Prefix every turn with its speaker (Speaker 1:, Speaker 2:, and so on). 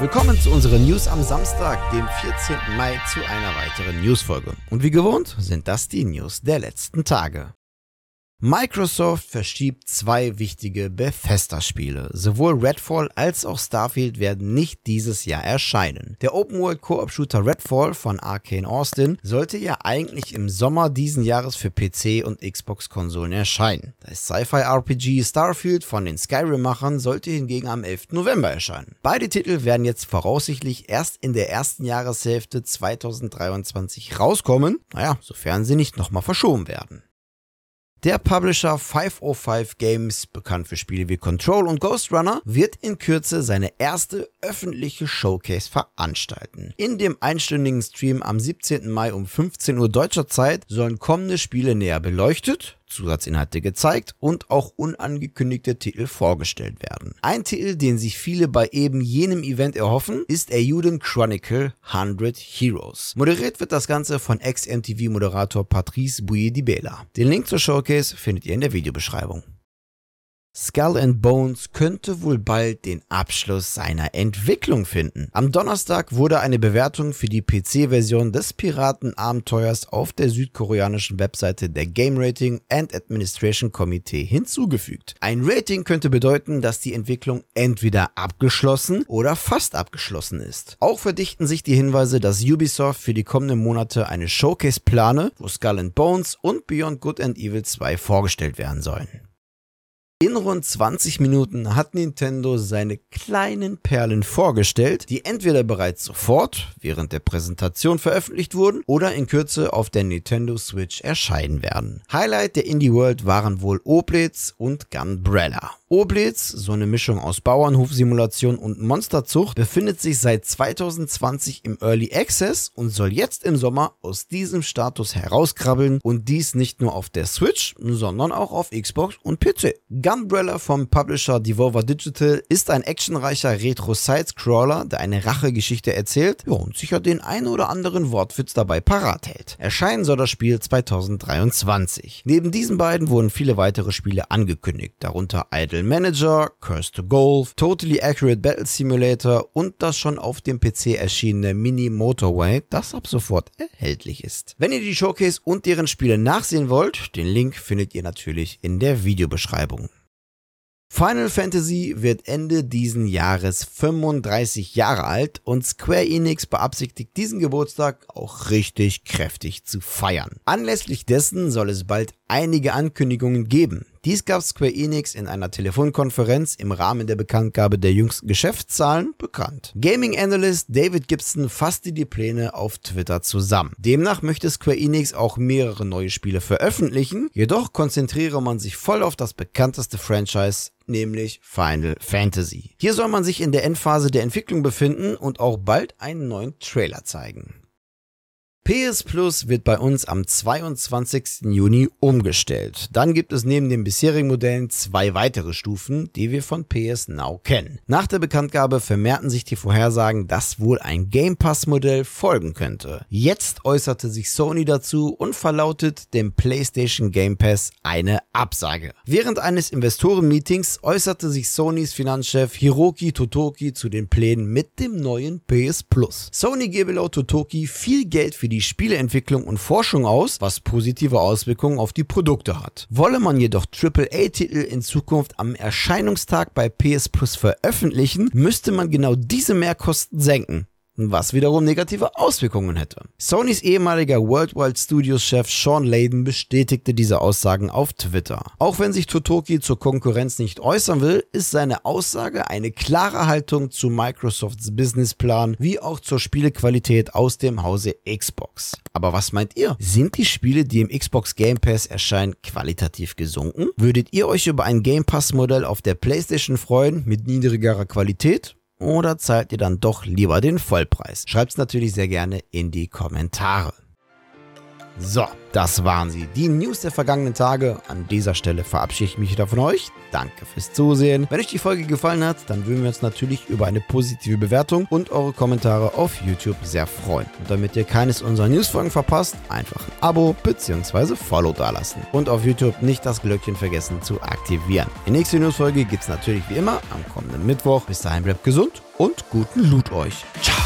Speaker 1: Willkommen zu unseren News am Samstag, dem 14. Mai, zu einer weiteren Newsfolge. Und wie gewohnt sind das die News der letzten Tage. Microsoft verschiebt zwei wichtige Bethesda-Spiele. Sowohl Redfall als auch Starfield werden nicht dieses Jahr erscheinen. Der Open-World-Koop-Shooter Redfall von Arcane Austin sollte ja eigentlich im Sommer diesen Jahres für PC und Xbox-Konsolen erscheinen. Das Sci-Fi-RPG Starfield von den Skyrim-Machern sollte hingegen am 11. November erscheinen. Beide Titel werden jetzt voraussichtlich erst in der ersten Jahreshälfte 2023 rauskommen, naja, sofern sie nicht nochmal verschoben werden. Der Publisher 505 Games, bekannt für Spiele wie Control und Ghost Runner, wird in Kürze seine erste öffentliche Showcase veranstalten. In dem einstündigen Stream am 17. Mai um 15 Uhr deutscher Zeit sollen kommende Spiele näher beleuchtet, Zusatzinhalte gezeigt und auch unangekündigte Titel vorgestellt werden. Ein Titel, den sich viele bei eben jenem Event erhoffen, ist Ayuden Chronicle 100 Heroes. Moderiert wird das Ganze von Ex-MTV-Moderator Patrice Bouye-Dibela. Den Link zur Showcase findet ihr in der Videobeschreibung. Skull and Bones könnte wohl bald den Abschluss seiner Entwicklung finden. Am Donnerstag wurde eine Bewertung für die PC-Version des Piratenabenteuers auf der südkoreanischen Webseite der Game Rating and Administration Committee hinzugefügt. Ein Rating könnte bedeuten, dass die Entwicklung entweder abgeschlossen oder fast abgeschlossen ist. Auch verdichten sich die Hinweise, dass Ubisoft für die kommenden Monate eine Showcase plane, wo Skull and Bones und Beyond Good and Evil 2 vorgestellt werden sollen. In rund 20 Minuten hat Nintendo seine kleinen Perlen vorgestellt, die entweder bereits sofort während der Präsentation veröffentlicht wurden oder in Kürze auf der Nintendo Switch erscheinen werden. Highlight der Indie World waren wohl Oblitz und Gunbrella. Oblitz, so eine Mischung aus Bauernhofsimulation und Monsterzucht, befindet sich seit 2020 im Early Access und soll jetzt im Sommer aus diesem Status herauskrabbeln und dies nicht nur auf der Switch, sondern auch auf Xbox und PC. Gunbrella vom Publisher Devolver Digital ist ein actionreicher Retro-Side-Scroller, der eine Rachegeschichte erzählt und sicher den einen oder anderen Wortwitz dabei parat hält. Erscheinen soll das Spiel 2023. Neben diesen beiden wurden viele weitere Spiele angekündigt, darunter Idle Battle Manager, Curse to Golf, Totally Accurate Battle Simulator und das schon auf dem PC erschienene Mini Motorway, das ab sofort erhältlich ist. Wenn ihr die Showcase und deren Spiele nachsehen wollt, den Link findet ihr natürlich in der Videobeschreibung. Final Fantasy wird Ende diesen Jahres 35 Jahre alt und Square Enix beabsichtigt diesen Geburtstag auch richtig kräftig zu feiern. Anlässlich dessen soll es bald einige Ankündigungen geben. Dies gab Square Enix in einer Telefonkonferenz im Rahmen der Bekanntgabe der jüngsten Geschäftszahlen bekannt. Gaming Analyst David Gibson fasste die Pläne auf Twitter zusammen. Demnach möchte Square Enix auch mehrere neue Spiele veröffentlichen, jedoch konzentriere man sich voll auf das bekannteste Franchise nämlich Final Fantasy. Hier soll man sich in der Endphase der Entwicklung befinden und auch bald einen neuen Trailer zeigen. PS Plus wird bei uns am 22. Juni umgestellt. Dann gibt es neben den bisherigen Modellen zwei weitere Stufen, die wir von PS Now kennen. Nach der Bekanntgabe vermehrten sich die Vorhersagen, dass wohl ein Game Pass Modell folgen könnte. Jetzt äußerte sich Sony dazu und verlautet dem PlayStation Game Pass eine Absage. Während eines Investorenmeetings äußerte sich Sonys Finanzchef Hiroki Totoki zu den Plänen mit dem neuen PS Plus. Sony gebe laut Totoki viel Geld für die die Spieleentwicklung und Forschung aus, was positive Auswirkungen auf die Produkte hat. Wolle man jedoch AAA-Titel in Zukunft am Erscheinungstag bei PS Plus veröffentlichen, müsste man genau diese Mehrkosten senken was wiederum negative Auswirkungen hätte. Sonys ehemaliger Worldwide Studios Chef Sean Layden bestätigte diese Aussagen auf Twitter. Auch wenn sich Totoki zur Konkurrenz nicht äußern will, ist seine Aussage eine klare Haltung zu Microsofts Businessplan wie auch zur Spielequalität aus dem Hause Xbox. Aber was meint ihr? Sind die Spiele, die im Xbox Game Pass erscheinen, qualitativ gesunken? Würdet ihr euch über ein Game Pass Modell auf der PlayStation freuen mit niedrigerer Qualität? Oder zahlt ihr dann doch lieber den Vollpreis? Schreibt es natürlich sehr gerne in die Kommentare. So, das waren sie. Die News der vergangenen Tage. An dieser Stelle verabschiede ich mich wieder von euch. Danke fürs Zusehen. Wenn euch die Folge gefallen hat, dann würden wir uns natürlich über eine positive Bewertung und eure Kommentare auf YouTube sehr freuen. Und damit ihr keines unserer Newsfolgen verpasst, einfach ein Abo bzw. Follow dalassen. Und auf YouTube nicht das Glöckchen vergessen zu aktivieren. Die nächste Newsfolge gibt es natürlich wie immer am kommenden Mittwoch. Bis dahin bleibt gesund und guten Loot euch. Ciao.